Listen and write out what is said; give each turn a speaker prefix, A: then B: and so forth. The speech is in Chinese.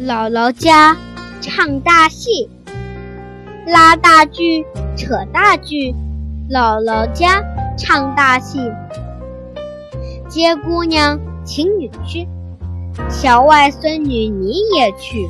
A: 姥姥家唱大戏拉大锯扯大锯姥姥家唱大戏。接姑娘请女婿小外孙女你也去。